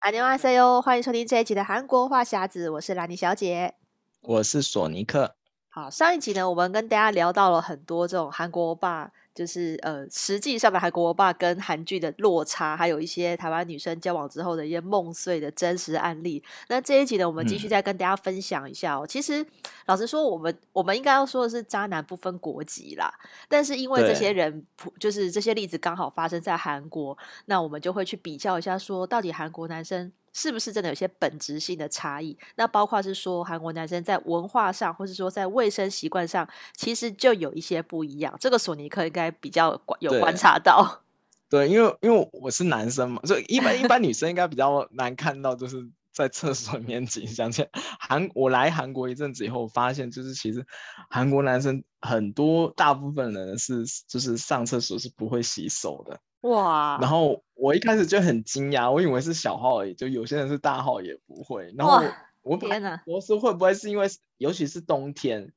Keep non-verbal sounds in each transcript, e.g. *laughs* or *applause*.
안녕하세요，欢迎收听这一集的韩国话匣子，我是兰妮小姐，我是索尼克。好，上一集呢，我们跟大家聊到了很多这种韩国吧。 就是呃，实际上的韩国欧巴跟韩剧的落差，还有一些台湾女生交往之后的一些梦碎的真实案例。那这一集呢，我们继续再跟大家分享一下哦。嗯、其实老实说，我们我们应该要说的是，渣男不分国籍啦。但是因为这些人，就是这些例子刚好发生在韩国，那我们就会去比较一下，说到底韩国男生。是不是真的有些本质性的差异？那包括是说韩国男生在文化上，或是说在卫生习惯上，其实就有一些不一样。这个索尼克应该比较有观察到。对，*laughs* 对，因为因为我是男生嘛，所以一般一般女生应该比较难看到，就是在厕所里面景象。且韩，我来韩国一阵子以后，发现就是其实韩国男生很多大部分人是就是上厕所是不会洗手的。哇！然后我一开始就很惊讶，我以为是小号而已，就有些人是大号也不会。然后我天哪！我是会不会是因为，尤其是冬天，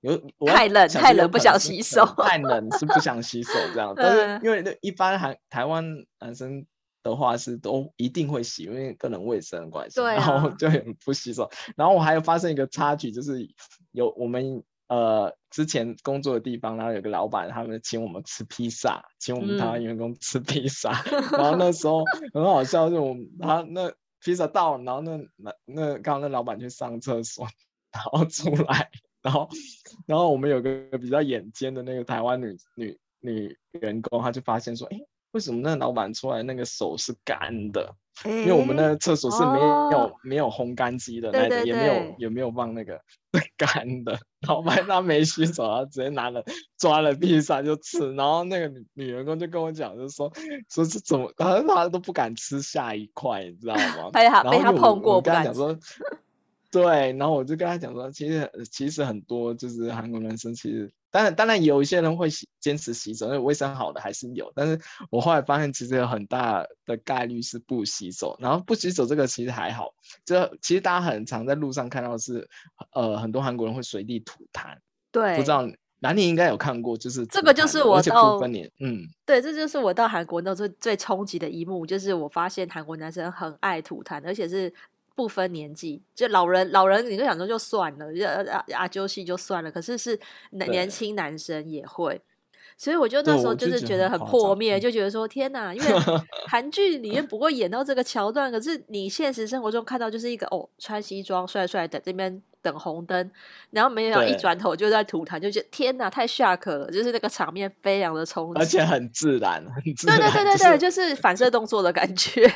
有太冷太冷不想洗手，太冷是不想洗手这样。但是因为一般韩台湾男生的话是都一定会洗，因为个人卫生关系，对啊、然后就很不洗手。然后我还有发生一个插曲，就是有我们。呃，之前工作的地方，然后有个老板，他们请我们吃披萨，请我们台湾员工吃披萨。*laughs* 嗯、然后那时候很好笑，就我们他那披萨到了，然后那那那刚刚那老板去上厕所，然后出来，然后然后我们有个比较眼尖的那个台湾女女女员工，她就发现说，哎，为什么那老板出来那个手是干的？因为我们那个厕所是没有、哦、没有烘干机的，那个也没有也没有放那个干的。老板他没洗手，他直接拿了抓了地上就吃。然后那个女女员工就跟我讲，就说说是怎么，他他都不敢吃下一块，你知道吗？被他被他碰过，不敢说。*laughs* 对，然后我就跟他讲说，其实其实很多就是韩国男生，其实当然当然有一些人会洗坚持洗手，因为卫生好的还是有。但是我后来发现，其实有很大的概率是不洗手。然后不洗手这个其实还好，这其实大家很常在路上看到的是，呃，很多韩国人会随地吐痰。对，不知道南宁应该有看过，就是这个就是我到嗯，对，这就是我到韩国那最最冲击的一幕，就是我发现韩国男生很爱吐痰，而且是。不分年纪，就老人老人，你就想说就算了，就阿阿揪戏就算了。可是是年轻男生也会，所以我就那时候就是觉得很破灭，就觉得说天哪，因为 *laughs* 韩剧里面不会演到这个桥段，可是你现实生活中看到就是一个哦，穿西装帅帅的这边。等红灯，然后没有一转头就在吐痰，就觉得天哪，太 shock 了，就是那个场面非常的冲击，而且很自然，很自然。对对对对对，就是、就是反射动作的感觉。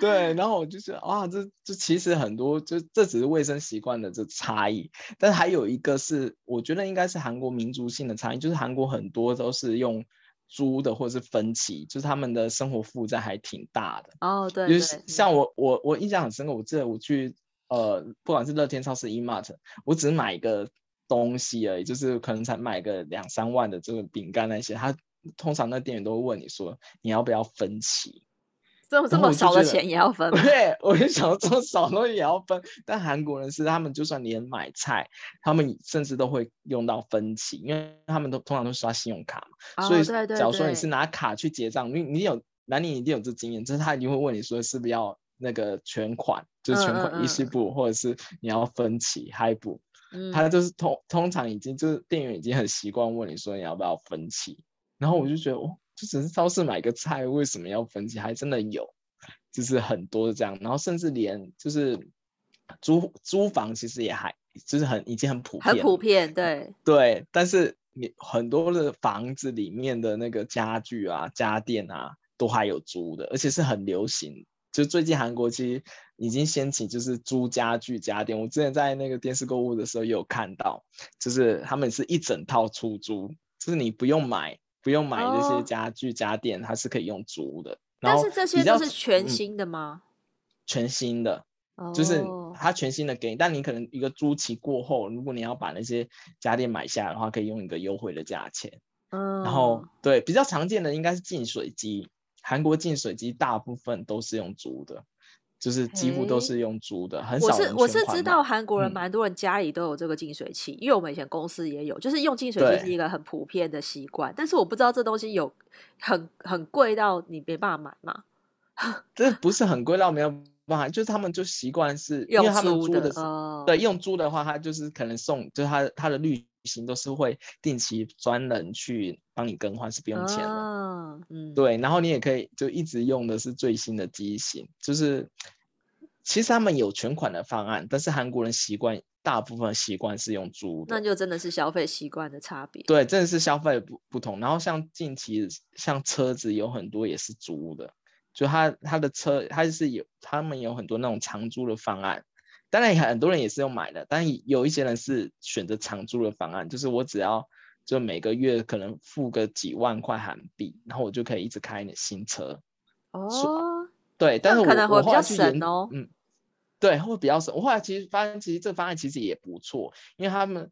对，然后我就觉得啊，这这其实很多，就这只是卫生习惯的这差异，但是还有一个是，我觉得应该是韩国民族性的差异，就是韩国很多都是用租的或者是分期，就是他们的生活负债还挺大的。哦，对，对，就是像我我我印象很深刻，我记得我去。呃，不管是乐天超市、E-Mart，我只买一个东西而已，就是可能才买个两三万的这个饼干那些，他通常那店员都会问你说，你要不要分期？这么这么少的钱也要分？对，我就想这么少东西也要分。但韩国人是他们就算连买菜，他们甚至都会用到分期，因为他们都通常都刷信用卡嘛。哦、所以，假如说你是拿卡去结账，你你有，那你一定有这经验，就是他一定会问你说是不是要。那个全款就是全款一息部，或者是你要分期嗨部，嗯、他就是通通常已经就是店员已经很习惯问你说你要不要分期，然后我就觉得哦，就只是超市买个菜为什么要分期？还真的有，就是很多这样，然后甚至连就是租租房其实也还就是很已经很普遍，很普遍，对对，但是你很多的房子里面的那个家具啊家电啊都还有租的，而且是很流行。就最近韩国其实已经掀起，就是租家具家电。我之前在那个电视购物的时候也有看到，就是他们是一整套出租，就是你不用买，不用买这些家具家电，它是可以用租的。但是这些都是全新的吗？嗯、全新的，就是它全新的给你，但你可能一个租期过后，如果你要把那些家电买下来的话，可以用一个优惠的价钱。嗯，然后对比较常见的应该是净水机。韩国净水机大部分都是用租的，就是几乎都是用租的，很少。我是我是知道韩国人蛮多人家里都有这个净水器，嗯、因为我们以前公司也有，就是用净水器是一个很普遍的习惯。但是我不知道这东西有很很贵到你没办法买吗？*laughs* 这不是很贵到没有办法，就是他们就习惯是因为他们租的对，用租的话，他就是可能送，就是他他的旅行都是会定期专人去帮你更换，是不用钱的。哦、嗯，对，然后你也可以就一直用的是最新的机型，就是其实他们有全款的方案，但是韩国人习惯。大部分习惯是用租的，那就真的是消费习惯的差别。对，真的是消费不不同。然后像近期像车子有很多也是租的，就他他的车他是有他们有很多那种长租的方案。当然很多人也是用买的，但有一些人是选择长租的方案，就是我只要就每个月可能付个几万块韩币，然后我就可以一直开你新车。哦，对，但是我可能会比较省哦。嗯。对，会比较省。我后来其实发现，其实这个方案其实也不错，因为他们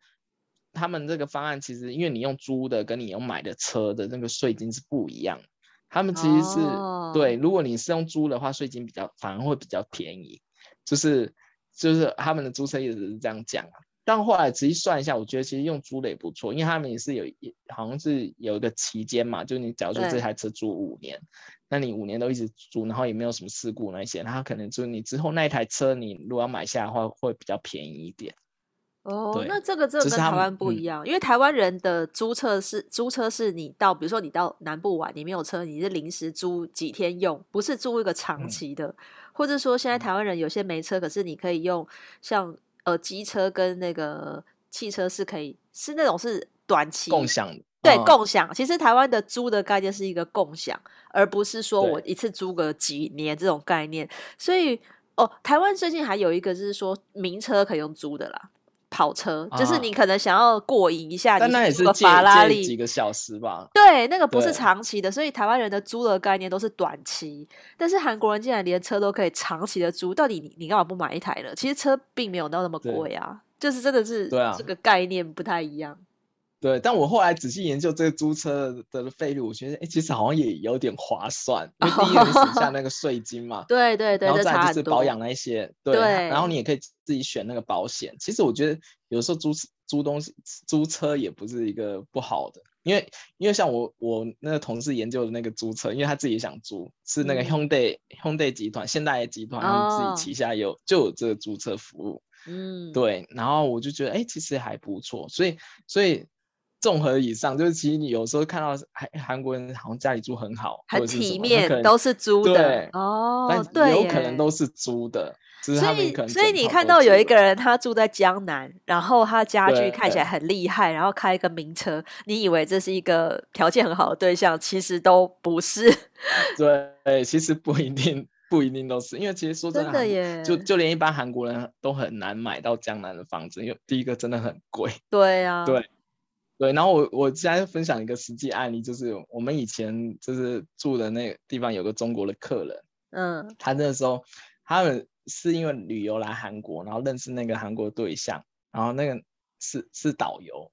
他们这个方案其实，因为你用租的跟你用买的车的那个税金是不一样。他们其实是、哦、对，如果你是用租的话，税金比较反而会比较便宜。就是就是他们的租车一直是这样讲啊。但后来仔细算一下，我觉得其实用租的也不错，因为他们也是有一好像是有一个期间嘛，就是你假如说这台车租五年。那你五年都一直租，然后也没有什么事故那些，他可能就是你之后那一台车，你如果要买下来的话，会比较便宜一点。哦，那这个这个跟台湾不一样，嗯、因为台湾人的租车是租车是你到，比如说你到南部玩，你没有车，你是临时租几天用，不是租一个长期的。嗯、或者说现在台湾人有些没车，可是你可以用像呃机车跟那个汽车是可以是那种是短期共享的。对，共享。其实台湾的租的概念是一个共享，而不是说我一次租个几年这种概念。所以，哦，台湾最近还有一个就是说，名车可以用租的啦，跑车，啊、就是你可能想要过瘾一下，但那也是法拉利几个小时吧？对，那个不是长期的，所以台湾人的租的概念都是短期。但是韩国人竟然连车都可以长期的租，到底你你干嘛不买一台呢？其实车并没有到那么贵啊，就是真的是这个概念不太一样。对，但我后来仔细研究这个租车的费率，我觉得，哎，其实好像也有点划算，因为第一个你省下那个税金嘛，*laughs* 对对对，然后再就是保养那一些，对，然后你也可以自己选那个保险。其实我觉得有时候租租东西、租车也不是一个不好的，因为因为像我我那个同事研究的那个租车，因为他自己也想租，是那个 Hyundai、嗯、Hyundai 集团、现代集团他们自己旗下有、哦、就有这个租车服务，嗯，对，然后我就觉得，哎，其实还不错，所以所以。综合以上，就是其实你有时候看到韩韩国人好像家里住很好，很体面，都是租的对哦，但有可能都是租的，所以所以你看到有一个人他住在江南，然后他家具看起来很厉害，然后开一个名车，你以为这是一个条件很好的对象，其实都不是。*laughs* 对，其实不一定，不一定都是，因为其实说真的，真的耶，就就连一般韩国人都很难买到江南的房子，因为第一个真的很贵。对啊，对。对，然后我我现在分享一个实际案例，就是我们以前就是住的那个地方有个中国的客人，嗯，他那时候他们是因为旅游来韩国，然后认识那个韩国对象，然后那个是是导游，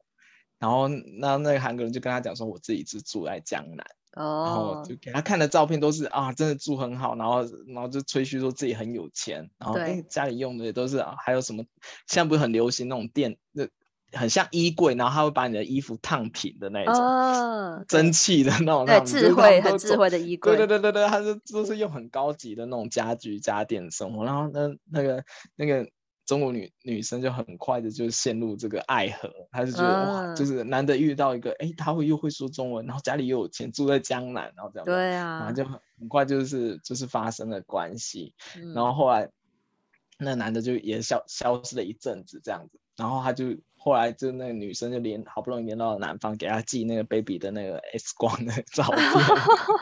然后那那个韩国人就跟他讲说，我自己是住在江南，哦，然后就给他看的照片都是啊，真的住很好，然后然后就吹嘘说自己很有钱，然后哎家里用的也都是啊，还有什么现在不是很流行那种电那。很像衣柜，然后他会把你的衣服烫平的那种，哦、蒸汽的那种，对，智慧很智慧的衣柜，对对对对对，他是就是用很高级的那种家居家电生活，然后那那个那个中国女女生就很快的就陷入这个爱河，她就觉得、哦、哇，就是难得遇到一个，哎，他会又会说中文，然后家里又有钱，住在江南，然后这样，对啊，然后就很很快就是就是发生了关系，嗯、然后后来那男的就也消消失了一阵子这样子，然后他就。后来就那个女生就连好不容易连到了南方，给他寄那个 baby 的那个 X 光的照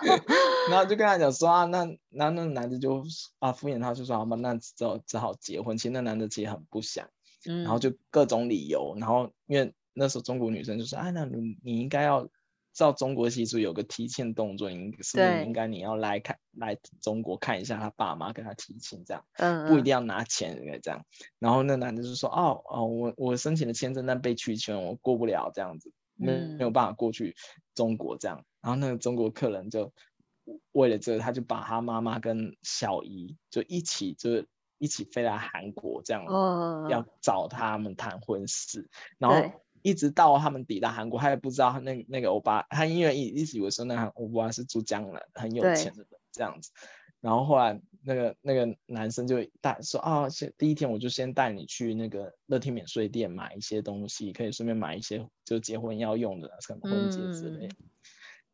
片，*laughs* 然后就跟他讲说啊，那那那男的就啊敷衍他，就说好吧，那只好只好结婚。其实那男的其实很不想，然后就各种理由，然后因为那时候中国女生就说，哎，那你你应该要。照中国习俗有个提亲动作，应是不是应该你要来看来中国看一下他爸妈跟他提亲这样，嗯，不一定要拿钱应该这样。然后那男的就说哦哦，我我申请的签证但被拒签，我过不了这样子，没没有办法过去中国这样。然后那个中国客人就为了这个，他就把他妈妈跟小姨就一起就一起飞来韩国这样，要找他们谈婚事，然后。一直到他们抵达韩国，他也不知道那那个欧巴，他因为一一直以为说那欧巴是住江南很有钱的人这样子，然后后来那个那个男生就带说啊，先第一天我就先带你去那个乐天免税店买一些东西，可以顺便买一些就结婚要用的什么婚戒之类。嗯、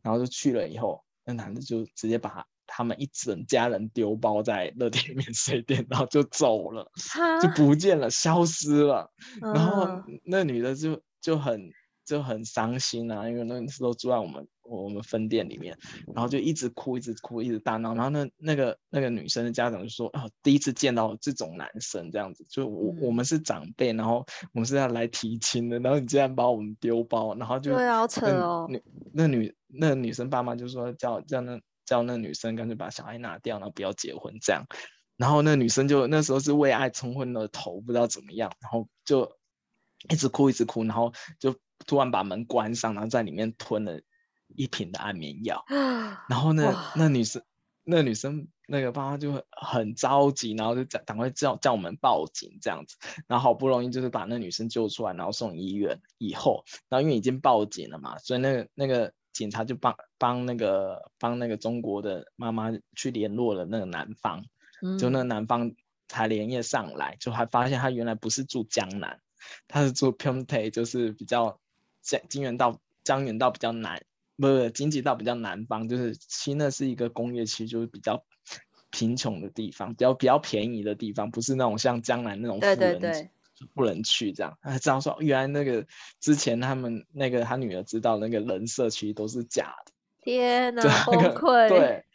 然后就去了以后，那男的就直接把他们一整家人丢包在乐天免税店，然后就走了，就不见了，消失了。嗯、然后那女的就就很。就很伤心啊，因为那时候住在我们我们分店里面，然后就一直哭，一直哭，一直大闹。然后那那个那个女生的家长就说：“啊，第一次见到这种男生这样子，就我、嗯、我们是长辈，然后我们是要来提亲的，然后你竟然把我们丢包，然后就对啊，好扯哦。女那女那女生爸妈就说叫叫那叫那女生干脆把小孩拿掉，然后不要结婚这样。然后那女生就那时候是为爱冲昏了头，不知道怎么样，然后就一直哭，一直哭，然后就。突然把门关上，然后在里面吞了一瓶的安眠药，然后那那女生那女生那个爸妈就很着急，然后就赶赶快叫叫我们报警这样子，然后好不容易就是把那女生救出来，然后送医院以后，然后因为已经报警了嘛，所以那个那个警察就帮帮那个帮那个中国的妈妈去联络了那个男方，就那个男方才连夜上来，就还发现他原来不是住江南，他是住平潭，就是比较。江金源道，江原道比较南，不是经济道比较南方，就是其实那是一个工业区，就是比较贫穷的地方，比较比较便宜的地方，不是那种像江南那种富人对对对不能去这样。他这样说，原来那个之前他们那个他女儿知道那个人设其实都是假的。天哪，*laughs* 崩溃！对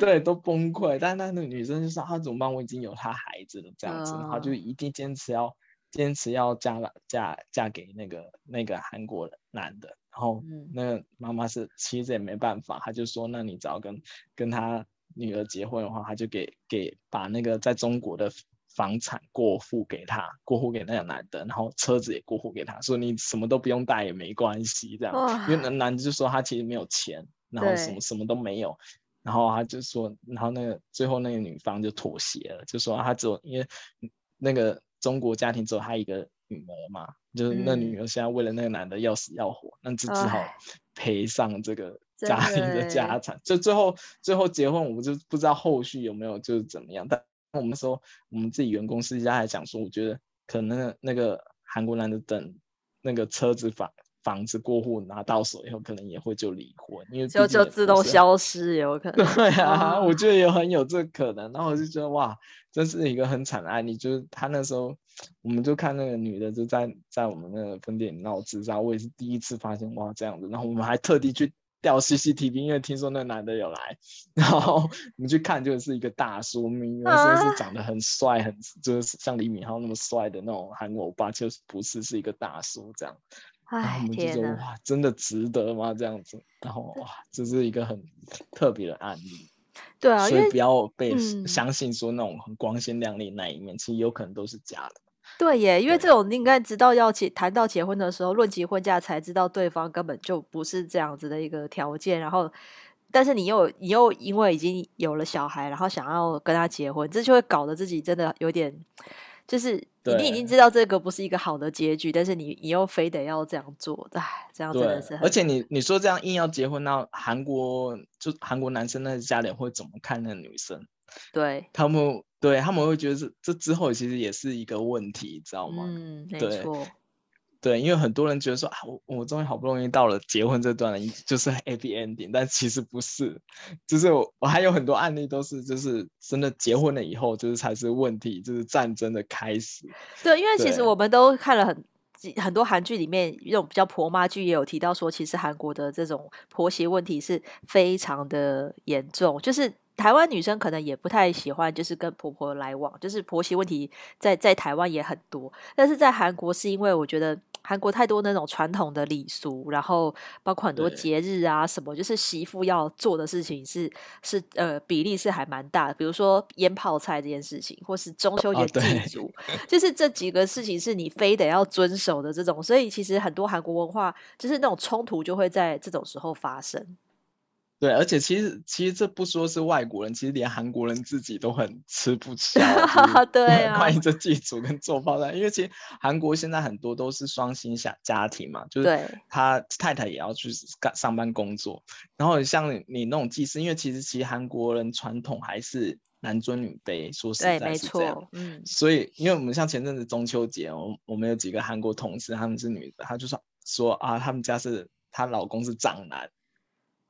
对，都崩溃。但是那个女生就说，她怎么办？我已经有她孩子了，这样子，然后就一定坚持要。坚持要嫁了嫁嫁给那个那个韩国男的，然后那个妈妈是其实也没办法，她就说，那你只要跟跟他女儿结婚的话，他就给给把那个在中国的房产过户给他，过户给那个男的，然后车子也过户给他，说你什么都不用带也没关系这样，因为那男的就说他其实没有钱，然后什么什么都没有，然后他就说，然后那个最后那个女方就妥协了，就说他只有因为那个。中国家庭只有他一个女儿嘛，就是那女儿现在为了那个男的要死要活，那、嗯、就只好赔上这个家庭的家产。就最后最后结婚，我们就不知道后续有没有就是怎么样。但我们说我们自己员工私下还讲说，我觉得可能那个韩国男的等那个车子房房子过户拿到手以后，可能也会就离婚，因为就就自动消失，有可 *laughs* 能。对啊，我觉得也很有这可能。然后我就觉得哇。这是一个很惨的案例，就是他那时候，我们就看那个女的就在在我们那个分店里闹自杀，我也是第一次发现哇这样子，然后我们还特地去调 CCTV，因为听说那个男的有来，然后我们去看就是一个大叔，明明说是长得很帅，很就是像李敏镐那么帅的那种韩国欧巴，就是不是是一个大叔这样，然后我们就说哇真的值得吗这样子，然后哇这是一个很特别的案例。对啊，所以不要被相信说那种很光鲜亮丽那一面，嗯，其实有可能都是假的。对耶，因为这种你应该直到要结谈到结婚的时候，论及婚嫁才知道对方根本就不是这样子的一个条件。然后，但是你又你又因为已经有了小孩，然后想要跟他结婚，这就会搞得自己真的有点。就是你已经知道这个不是一个好的结局，但是你你又非得要这样做，唉，这样真的是很。而且你你说这样硬要结婚，那韩国就韩国男生那家人会怎么看那个女生？对，他们对他们会觉得这这之后其实也是一个问题，知道吗？嗯，没错。对，因为很多人觉得说啊，我我终于好不容易到了结婚这段了，*laughs* 就是 happy ending，但其实不是，就是我我还有很多案例都是，就是真的结婚了以后，就是才是问题，就是战争的开始。对，因为其实我们都看了很很多韩剧里面，这种比较婆妈剧也有提到说，其实韩国的这种婆媳问题是非常的严重，就是。台湾女生可能也不太喜欢，就是跟婆婆来往，就是婆媳问题在在台湾也很多，但是在韩国是因为我觉得韩国太多那种传统的礼俗，然后包括很多节日啊什么，就是媳妇要做的事情是是呃比例是还蛮大的，比如说腌泡菜这件事情，或是中秋节祭祖，就是这几个事情是你非得要遵守的这种，所以其实很多韩国文化就是那种冲突就会在这种时候发生。对，而且其实其实这不说是外国人，其实连韩国人自己都很吃不消。*laughs* 对 *laughs* 啊，关于这祭祖跟做泡菜，因为其实韩国现在很多都是双薪家家庭嘛，就是他太太也要去干上班工作，然后像你那种祭祀，因为其实其实韩国人传统还是男尊女卑，说实在是这样。嗯，所以因为我们像前阵子中秋节，我我们有几个韩国同事，他们是女的，她就说说啊，他们家是她老公是长男。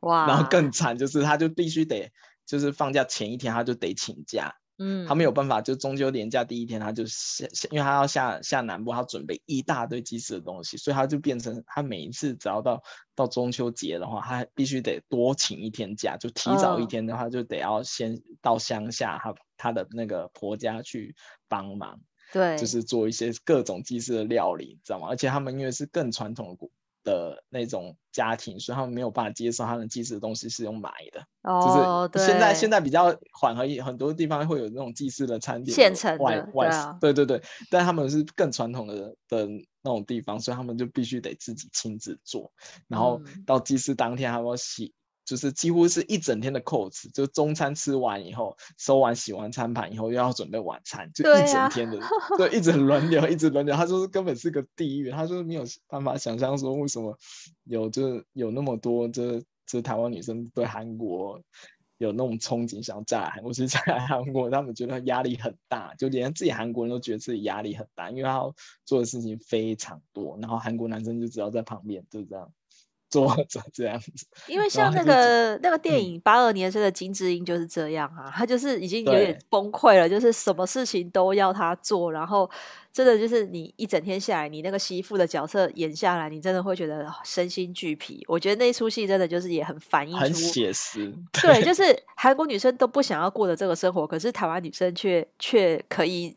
哇，然后更惨就是，他就必须得，就是放假前一天他就得请假，嗯，他没有办法，就中秋连假第一天他就下，因为他要下下南部，他准备一大堆祭祀的东西，所以他就变成他每一次只要到到中秋节的话，他必须得多请一天假，就提早一天的话，就得要先到乡下他他的那个婆家去帮忙，对，就是做一些各种祭祀的料理，知道吗？而且他们因为是更传统的古。的那种家庭，所以他们没有办法接受他们祭祀的东西是用买的。哦，就是现在现在比较缓和，很多地方会有那种祭祀的餐点，现成的外外对啊，对对对，但他们是更传统的的那种地方，所以他们就必须得自己亲自做，然后到祭祀当天还要洗。就是几乎是一整天的扣子，就中餐吃完以后，收完洗完餐盘以后，又要准备晚餐，就一整天的，*laughs* 对、啊，一直轮流，一直轮流。他说是根本是个地狱，他说没有办法想象说为什么有就是有那么多这这台湾女生对韩国有那种憧憬，想要嫁来韩国，其实嫁来韩国，他们觉得压力很大，就连自己韩国人都觉得自己压力很大，因为他要做的事情非常多，然后韩国男生就只要在旁边，就是这样。做这样子，因为像那个那个电影《八二年生的金智英》就是这样啊，他就是已经有点崩溃了，就是什么事情都要他做，然后真的就是你一整天下来，你那个媳妇的角色演下来，你真的会觉得身心俱疲。我觉得那出戏真的就是也很反映出很写实，*laughs* 对，就是韩国女生都不想要过的这个生活，可是台湾女生却却可以。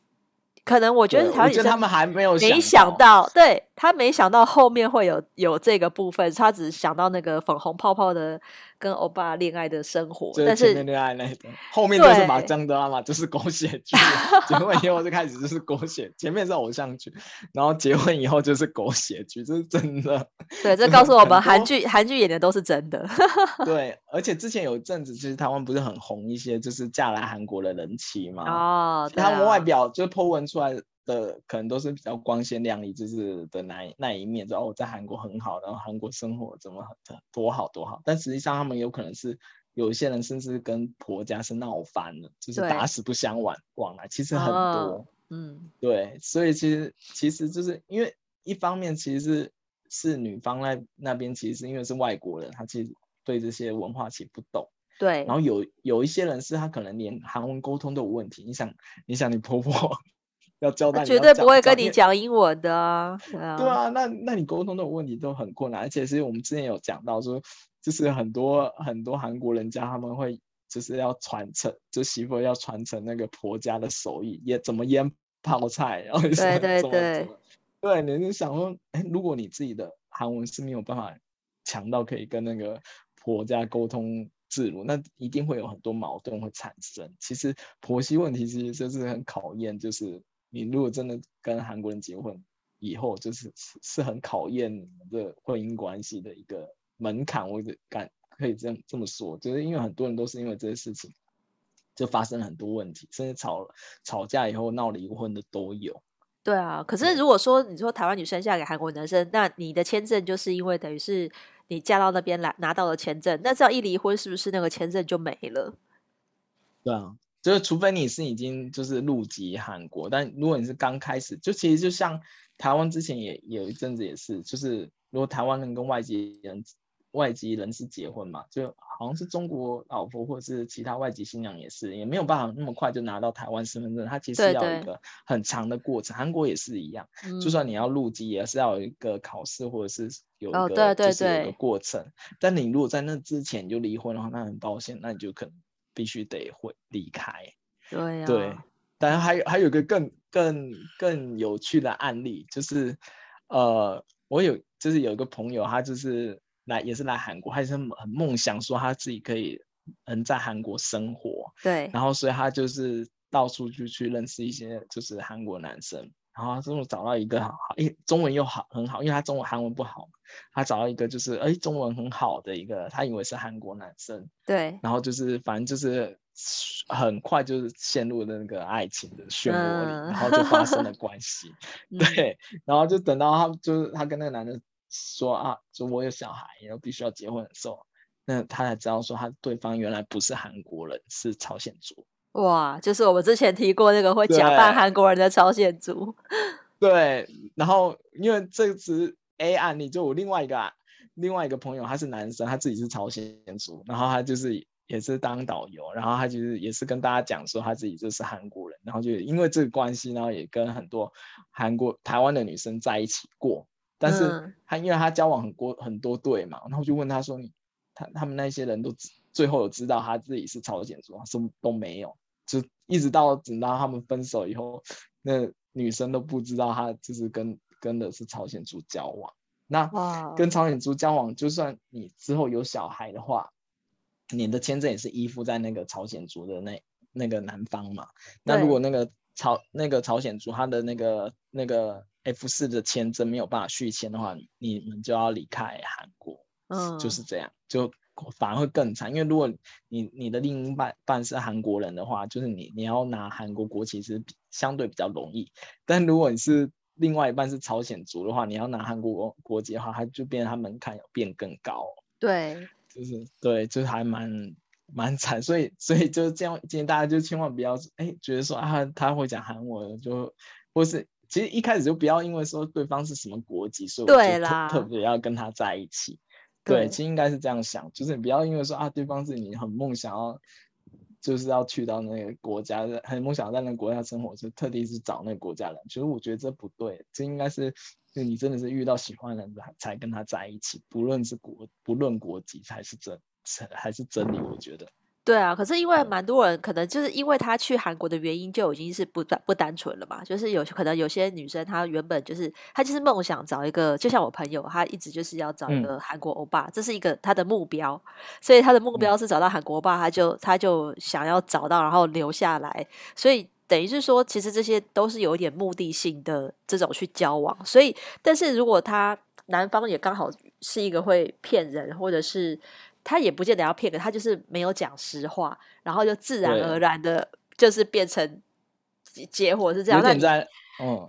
可能我觉得台湾女生他们还没有没想到，对，他没想到后面会有有这个部分，他只想到那个粉红泡泡的跟欧巴恋爱的生活，但是前面恋爱那个后面就是麻将的嘛，就是狗血剧，*laughs* 结婚以后就开始就是狗血，前面是偶像剧，然后结婚以后就是狗血剧，这是真的。*laughs* 对，这告诉我们韩剧韩剧演的都是真的。*laughs* 对，而且之前有一阵子其实台湾不是很红一些，就是嫁来韩国的人妻嘛，哦，啊，他们外表就 po 文出。出来的可能都是比较光鲜亮丽，就是的那那一面，然后我在韩国很好，然后韩国生活怎么多好多好，但实际上他们有可能是有一些人甚至跟婆家是闹翻了，就是打死不相往往来，其实很多，嗯，对，所以其实其实就是因为一方面其实是是女方那那边其实是因为是外国人，他其实对这些文化其实不懂，对，然后有有一些人是他可能连韩文沟通都有问题，你想你想你婆婆。要交代，绝对不会跟你讲英文的啊！对啊，对啊，那那你沟通的问题都很困难，而且是我们之前有讲到说，就是很多很多韩国人家他们会就是要传承，就媳妇要传承那个婆家的手艺，也怎么腌泡菜，然后对对对，对，你就想说，哎，如果你自己的韩文是没有办法强到可以跟那个婆家沟通自如，那一定会有很多矛盾会产生。其实婆媳问题其实就是很考验，就是。你如果真的跟韩国人结婚以后，就是是是很考验你们的婚姻关系的一个门槛，我敢可以这样这么说，就是因为很多人都是因为这些事情就发生了很多问题，甚至吵吵架以后闹离婚的都有。对啊，可是如果说你说台湾女生嫁给韩国男生，那你的签证就是因为等于是你嫁到那边来拿到了签证，那这样一离婚是不是那个签证就没了？对啊。就是除非你是已经就是入籍韩国，但如果你是刚开始，就其实就像台湾之前也有一阵子也是，就是如果台湾人跟外籍人外籍人士结婚嘛，就好像是中国老婆或者是其他外籍新娘也是，也没有办法那么快就拿到台湾身份证，它其实要有一个很长的过程。韩国也是一样，嗯，就算你要入籍，也是要有一个考试或者是有一个就是有一个过程。但你如果在那之前就离婚的话，那很抱歉，那你就可能。必须得会离开，对呀、啊，对，但是还有还有个更更更有趣的案例，就是呃，我有就是有一个朋友，他就是来也是来韩国，他是很梦想说他自己可以能在韩国生活，对，然后所以他就是到处就去认识一些就是韩国男生，然后他终于找到一个好好，诶，中文又好很好，因为他中文韩文不好，他找到一个就是哎，中文很好的一个，他以为是韩国男生，对，然后就是反正就是很快就是陷入了那个爱情的漩涡里，嗯、然后就发生了关系，*laughs* 对，然后就等到他就是他跟那个男的说啊，就我有小孩，然后必须要结婚的时候，那他才知道说他对方原来不是韩国人，是朝鲜族。哇，就是我们之前提过那个会假扮韩国人的朝鲜族。*laughs* 对，然后因为这次 A 案例，就我另外一个另外一个朋友，他是男生，他自己是朝鲜族，然后他就是也是当导游，然后他就是也是跟大家讲说他自己就是韩国人，然后就因为这个关系，然后也跟很多韩国台湾的女生在一起过，但是他因为他交往很多很多对嘛，然后就问他说你他他们那些人都最后有知道他自己是朝鲜族，什么都没有。就一直到等到他们分手以后，那女生都不知道他就是跟跟的是朝鲜族交往。那跟朝鲜族交往，就算你之后有小孩的话，你的签证也是依附在那个朝鲜族的那那个男方嘛。那如果那个朝那个朝鲜族他的那个那个 F 四的签证没有办法续签的话，你们就要离开韩国。嗯，就是这样就。反而会更惨，因为如果你你的另一半半是韩国人的话，就是你你要拿韩国国籍是相对比较容易。但如果你是另外一半是朝鲜族的话，你要拿韩国国籍的话，它就变成它门槛有变更高。对，就是对，就是还蛮蛮惨。所以所以就是这样，建议大家就千万不要哎觉得说啊他会讲韩文就或是其实一开始就不要因为说对方是什么国籍，所以我就特特别要跟他在一起。对，其实应该是这样想，就是你不要因为说啊，对方是你很梦想要，就是要去到那个国家，很梦想在那个国家生活，就特地是找那个国家人。其实我觉得这不对，这应该是就你真的是遇到喜欢的人才跟他在一起，不论是国不论国籍才是真，还是真理，我觉得。对啊，可是因为蛮多人可能就是因为他去韩国的原因就已经是不单不单纯了嘛，就是有可能有些女生她原本就是她就是梦想找一个，就像我朋友，她一直就是要找一个韩国欧巴，嗯、这是一个她的目标，所以她的目标是找到韩国欧巴，她就她就想要找到然后留下来，所以等于是说，其实这些都是有一点目的性的这种去交往，所以但是如果他男方也刚好是一个会骗人或者是。他也不见得要骗个，他就是没有讲实话，然后就自然而然的，就是变成结果是这样。那你在，嗯，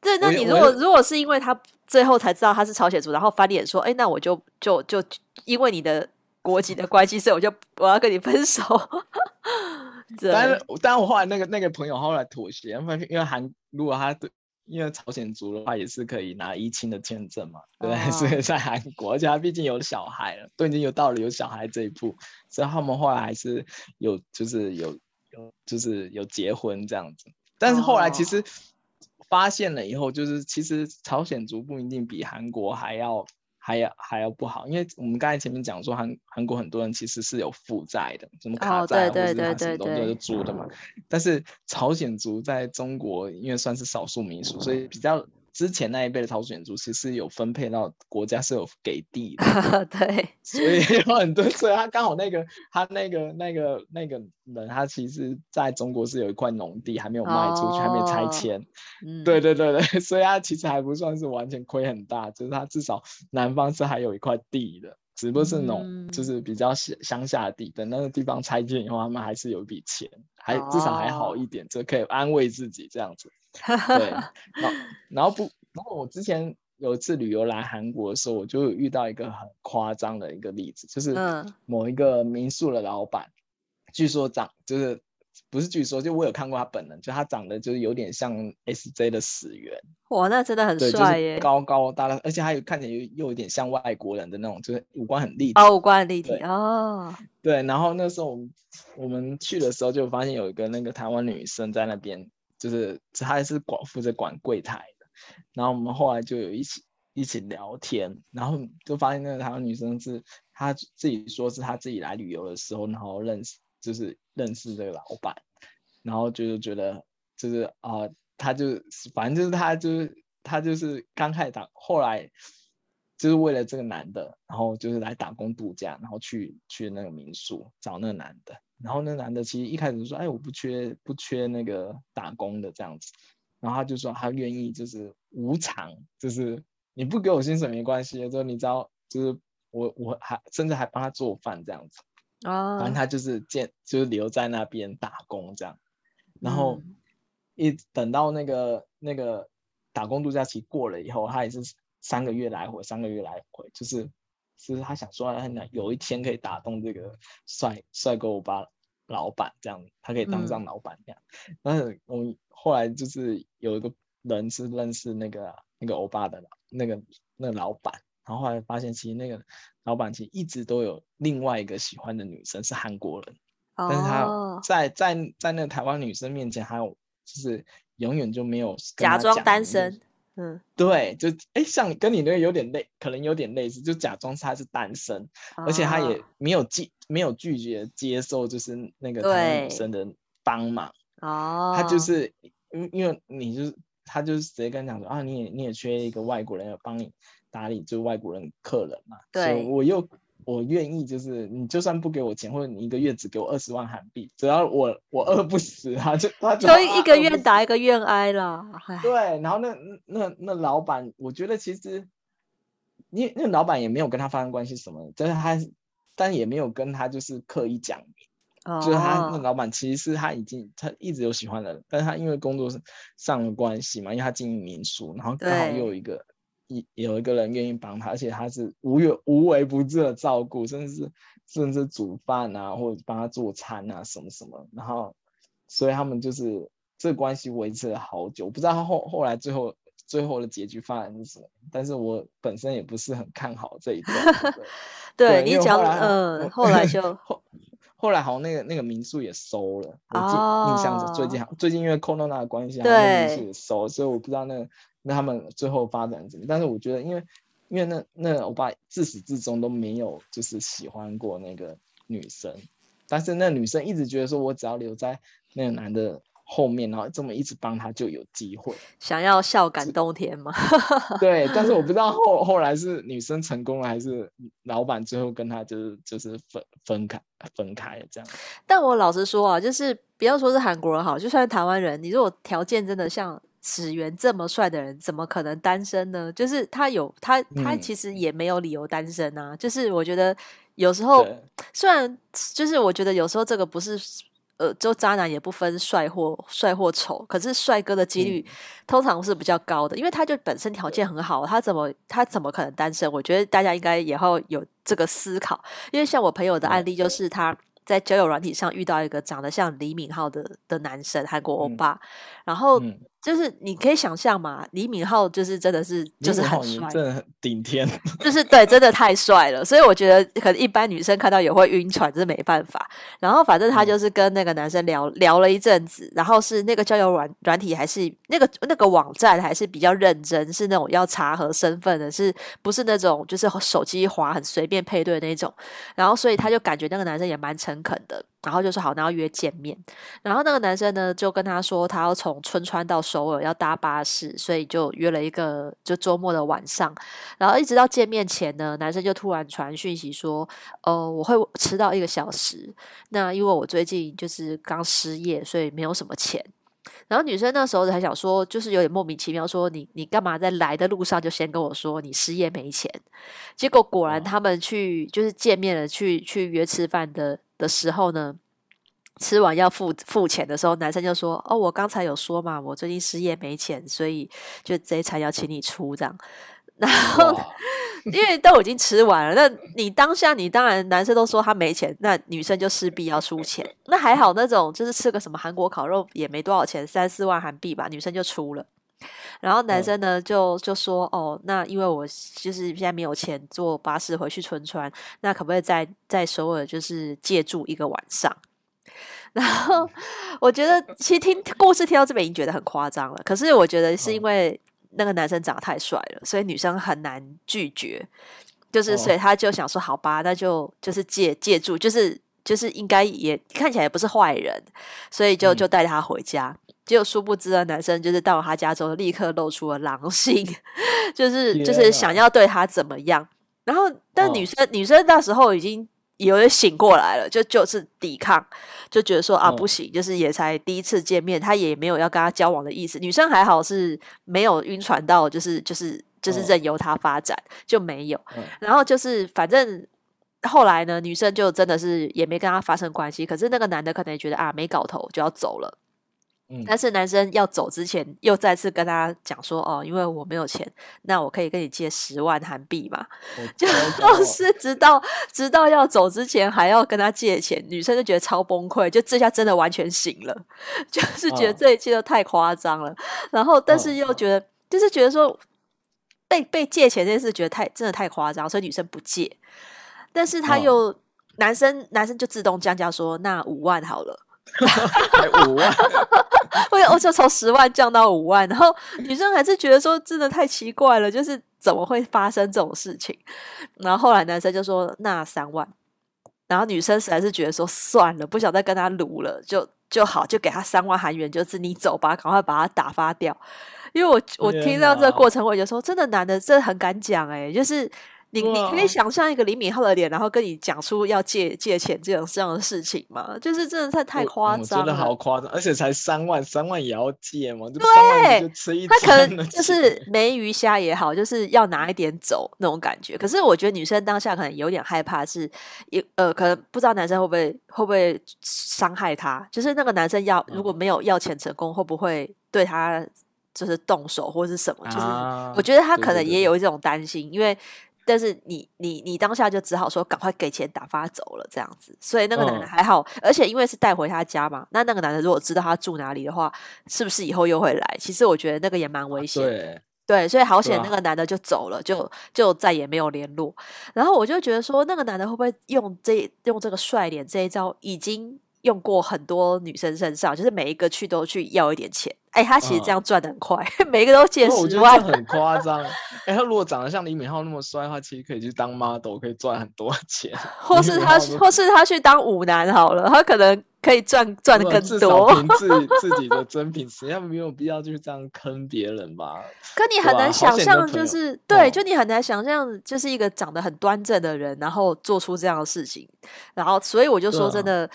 对，那你如果如果是因为他最后才知道他是朝鲜族，然后翻脸说，哎，那我就就就因为你的国籍的关系，所以我就我要跟你分手。*laughs* 但是，但我后来那个那个朋友后来妥协，因为因为韩如果他对。因为朝鲜族的话也是可以拿一亲的签证嘛，对不对？*laughs* 所以在韩国，而且他毕竟有小孩了，都已经有到了有小孩这一步，所以他们后来还是有，就是有有就是有结婚这样子。但是后来其实发现了以后，就是其实朝鲜族不一定比韩国还要。还要还要不好，因为我们刚才前面讲说韩韩国很多人其实是有负债的，什么卡债、啊、或者是他什么东西都租的嘛。但是朝鲜族在中国因为算是少数民族，所以比较。之前那一辈的朝鲜族其实有分配到国家是有给地的，*laughs* 对，所以有很多，所以他刚好那个他那个那个那个人，他其实在中国是有一块农地还没有卖出去，哦、还没拆迁，嗯、对对对对，所以他其实还不算是完全亏很大，就是他至少南方是还有一块地的，只不过是农，嗯、就是比较乡乡下的地，等那个地方拆迁以后，他们还是有一笔钱，还至少还好一点，就、哦、可以安慰自己这样子。对，*laughs* 然后然后不，然后我之前有一次旅游来韩国的时候，我就遇到一个很夸张的一个例子，就是某一个民宿的老板，据说长就是不是据说，就我有看过他本人，就他长得就是有点像 SJ 的始源，哇，那真的很帅耶，就是、高高大大，而且还有看起来又又有点像外国人的那种，就是五官很立体，哦，五官很立体哦，对，然后那时候我们我们去的时候就发现有一个那个台湾女生在那边。就是她还是管负责管柜台的，然后我们后来就有一起一起聊天，然后就发现那个台湾女生是她自己说是她自己来旅游的时候，然后认识就是认识这个老板，然后就是觉得就是啊、他就反正就是他就是他就是刚开始打，后来就是为了这个男的，然后就是来打工度假，然后去去那个民宿找那个男的。然后那男的其实一开始说：“哎，我不缺不缺那个打工的这样子。”然后他就说他愿意就是无偿，就是你不给我薪水没关系，就你知道，就是我我还甚至还帮他做饭这样子，啊，反正他就是见就是留在那边打工这样，然后一等到那个那个打工度假期过了以后，他也是三个月来回，三个月来回，就是是他想说他有一天可以打动这个帅帅哥欧巴。老板这样，他可以当上老板这样。嗯、但是我们后来就是有一个人是认识那个那个欧巴的那个那个老板，然后后来发现其实那个老板其实一直都有另外一个喜欢的女生是韩国人，哦、但是他在在在那个台湾女生面前，还有就是永远就没有假装单身。嗯，对，就哎，像跟你那个有点类，可能有点类似，就假装他是单身，哦、而且他也没有拒没有拒绝接受，就是那个女生的帮忙。哦，他就是因因为你就是他就是直接跟你讲说啊，你也你也缺一个外国人要帮你打理，就外国人客人嘛。对，所以我又。我愿意，就是你就算不给我钱，或者你一个月只给我二十万韩币，只要我我饿不死，他就他就一个愿打一个愿挨了。对，然后那那那老板，我觉得其实，你那老板也没有跟他发生关系什么，但是他但也没有跟他就是刻意讲就是他那老板其实是他已经他一直有喜欢的人，但是他因为工作上的关系嘛，因为他经营民宿，然后刚好又有一个。有一个人愿意帮他，而且他是无有无微不至的照顾，甚至是甚至煮饭啊，或者帮他做餐啊，什么什么。然后，所以他们就是这个关系维持了好久。不知道他后后来最后最后的结局发展是什么，但是我本身也不是很看好这一段。对，*laughs* 对你讲，嗯，后来就 *laughs* 后后来好像那个那个民宿也收了。我记印象是最近最近因为 Corona 的关系，对，民宿也收，所以我不知道那个。那他们最后发展怎么？但是我觉得，因为因为那那我爸自始至终都没有就是喜欢过那个女生，但是那女生一直觉得说，我只要留在那个男的后面，然后这么一直帮他，就有机会。想要孝感动天吗？*laughs* 对，但是我不知道 *laughs* 后后来是女生成功了，还是老板最后跟他就是就是分分开分开这样。但我老实说啊，就是不要说是韩国人好，就算是台湾人，你如果条件真的像。始源这么帅的人，怎么可能单身呢？就是他有他，他其实也没有理由单身啊。嗯、就是我觉得有时候，对虽然就是我觉得有时候这个不是呃，就渣男也不分帅或帅或丑，可是帅哥的几率通常是比较高的，嗯、因为他就本身条件很好，他怎么他怎么可能单身？我觉得大家应该也要有这个思考，因为像我朋友的案例就是他。在交友软体上遇到一个长得像李敏镐的的男生，韩国欧巴，嗯、然后就是你可以想象嘛，李敏镐就是真的是就是很帅，真的很顶天，就是对，真的太帅了，所以我觉得可能一般女生看到也会晕船，这是没办法。然后反正他就是跟那个男生聊、嗯、聊了一阵子，然后是那个交友软软体还是那个那个网站还是比较认真，是那种要查核身份的，是不是那种就是手机滑很随便配对的那种？然后所以他就感觉那个男生也蛮诚恳的，然后就说好，那要约见面。然后那个男生呢，就跟他说，他要从春川到首尔要搭巴士，所以就约了一个就周末的晚上。然后一直到见面前呢，男生就突然传讯息说，呃，我会迟到一个小时。那因为我最近就是刚失业，所以没有什么钱。然后女生那时候还想说，就是有点莫名其妙，说你你干嘛在来的路上就先跟我说你失业没钱？结果果然他们去就是见面了，去去约吃饭的的时候呢，吃完要付付钱的时候，男生就说：“哦，我刚才有说嘛，我最近失业没钱，所以就这一餐要请你出这样。”然后，因为都已经吃完了，那你当下你当然男生都说他没钱，那女生就势必要出钱。那还好，那种就是吃个什么韩国烤肉也没多少钱，三四万韩币吧，女生就出了。然后男生呢就就说：“哦，那因为我就是现在没有钱坐巴士回去春川，那可不可以在在首尔就是借住一个晚上？” *laughs* 然后 *laughs* 我觉得其实听故事听到这边已经觉得很夸张了，可是我觉得是因为。那个男生长得太帅了，所以女生很难拒绝，就是所以他就想说，好吧，那就就是借借住，就是就是应该也看起来也不是坏人，所以就就带他回家。嗯、结果殊不知的，男生就是到了他家之后，立刻露出了狼性，*laughs* 就是就是想要对他怎么样。然后但女生、哦、女生那时候已经有点醒过来了，就就是抵抗，就觉得说啊不行，嗯、就是也才第一次见面，他也没有要跟他交往的意思。女生还好是没有晕船到，就是就是就是任由他发展，嗯、就没有。嗯、然后就是反正后来呢，女生就真的是也没跟他发生关系，可是那个男的可能也觉得啊没搞头，就要走了。但是男生要走之前，又再次跟他讲说：“哦，因为我没有钱，那我可以跟你借十万韩币嘛？”就是直到直到要走之前，还要跟他借钱。女生就觉得超崩溃，就这下真的完全醒了，*laughs* 就是觉得这一切都太夸张了。然后，但是又觉得，就是觉得说被被借钱这件事，觉得太真的太夸张，所以女生不借。但是他又男生男生就自动降价说：“那五万好了。” *laughs* 才五万，*laughs* 我我就从十万降到五万，然后女生还是觉得说真的太奇怪了，就是怎么会发生这种事情？然后后来男生就说那三万，然后女生实在是觉得说算了，不想再跟他撸了，就就好，就给他三万韩元，就是你走吧，赶快把他打发掉。因为我我听到这个过程，我就说真的男的真的很敢讲哎、欸，就是。你你可以想象一个李敏镐的脸，然后跟你讲出要借借钱这种这样的事情吗？就是真的太太夸张了，真的好夸张，而且才三万，三万也要借吗？对，就吃一他可能就是没鱼虾也好，就是要拿一点走那种感觉。可是我觉得女生当下可能有点害怕是，是呃，可能不知道男生会不会会不会伤害他。就是那个男生要如果没有要钱成功，会不会对他就是动手或是什么？就是我觉得他可能也有一种担心，因为。但是你你你当下就只好说赶快给钱打发走了这样子，所以那个男的还好，嗯、而且因为是带回他家嘛，那那个男的如果知道他住哪里的话，是不是以后又会来？其实我觉得那个也蛮危险的，对，对，所以好险那个男的就走了，啊、就就再也没有联络。然后我就觉得说，那个男的会不会用这用这个帅脸这一招，已经用过很多女生身上，就是每一个去都去要一点钱。哎、欸，他其实这样赚的很快，嗯、*laughs* 每个都借十万，很 *laughs* 夸张。哎、欸，他如果长得像李敏镐那么帅的话，其实可以去当 model，可以赚很多钱。或是他，或是他去当舞男好了，他可能可以赚赚的更多。*laughs* 自己自己的真品，实际上没有必要就是这样坑别人吧？可你很难想象，就是对，就你很难想象，就是一个长得很端正的人，然后做出这样的事情，然后所以我就说真的。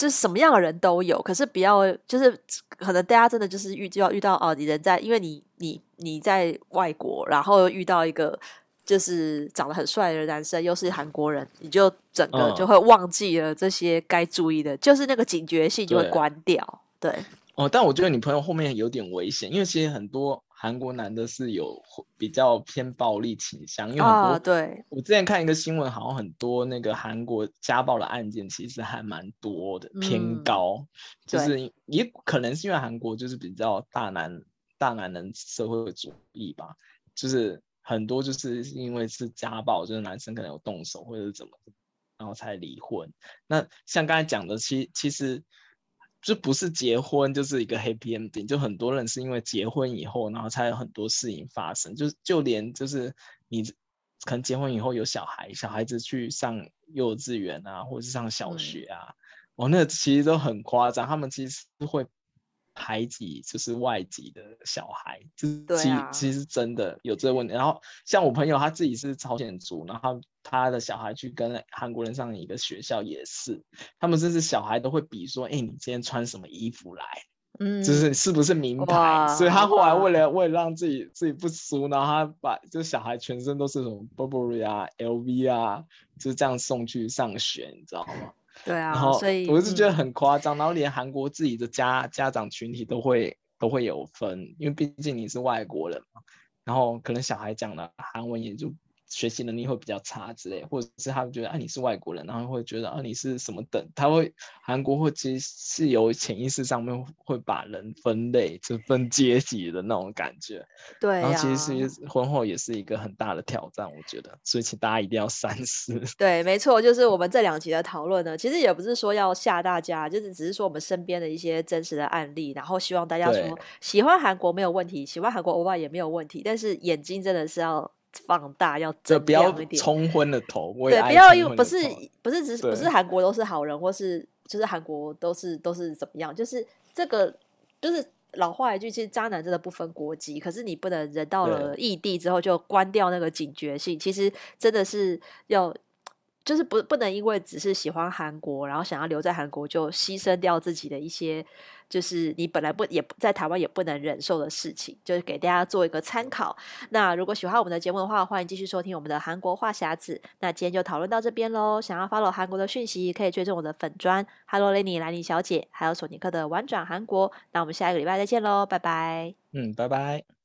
就是什么样的人都有，可是不要就是可能大家真的就是遇就要遇到哦，你人在，因为你你你在外国，然后遇到一个就是长得很帅的男生，又是韩国人，你就整个就会忘记了这些该注意的，嗯、就是那个警觉性就会关掉。对，对哦，但我觉得你朋友后面有点危险，因为其实很多。韩国男的是有比较偏暴力倾向，因为很多、啊、对，我之前看一个新闻，好像很多那个韩国家暴的案件其实还蛮多的，偏高，嗯、就是也可能是因为韩国就是比较大男大男人社会主义吧，就是很多就是因为是家暴，就是男生可能有动手或者是怎么，然后才离婚。那像刚才讲的，其其实。就不是结婚就是一个 happy ending，就很多人是因为结婚以后，然后才有很多事情发生。就就连就是你可能结婚以后有小孩，小孩子去上幼稚园啊，或者是上小学啊，嗯、哦，那其实都很夸张。他们其实会。排挤就是外籍的小孩，就是其、啊、其实真的有这个问题。然后像我朋友他自己是朝鲜族，然后他的小孩去跟韩国人上一个学校也是，他们甚至小孩都会比说，哎、欸，你今天穿什么衣服来？嗯，就是是不是名牌？所以他后来为了为了让自己自己不输，然后他把就小孩全身都是什么 Burberry 啊、LV 啊，就是这样送去上学，你知道吗？对啊，然后所以我是觉得很夸张，嗯、然后连韩国自己的家家长群体都会都会有分，因为毕竟你是外国人嘛，然后可能小孩讲的韩文也就。学习能力会比较差之类，或者是他们觉得啊你是外国人，然后会觉得啊你是什么等，他会韩国会其实是有潜意识上面会把人分类，就分阶级的那种感觉。*laughs* 对、啊，然后其实婚后也是一个很大的挑战，我觉得，所以请大家一定要三思。*laughs* 对，没错，就是我们这两集的讨论呢，其实也不是说要吓大家，就是只是说我们身边的一些真实的案例，然后希望大家说喜欢韩国没有问题，喜欢韩国欧巴也没有问题，但是眼睛真的是要。放大要这不要冲昏了头，对，不要用不是不是只是不是韩国都是好人，或是就是韩国都是都是怎么样？就是这个就是老话一句，其实渣男真的不分国籍。可是你不能人到了异地之后就关掉那个警觉性，其实真的是要就是不不能因为只是喜欢韩国，然后想要留在韩国，就牺牲掉自己的一些，就是你本来不也不在台湾也不能忍受的事情，就是给大家做一个参考。那如果喜欢我们的节目的话，欢迎继续收听我们的韩国话匣子。那今天就讨论到这边喽。想要 follow 韩国的讯息，可以追踪我的粉专，Hello Lenny 兰妮小姐，还有索尼克的玩转韩国。那我们下一个礼拜再见喽，拜拜。嗯，拜拜。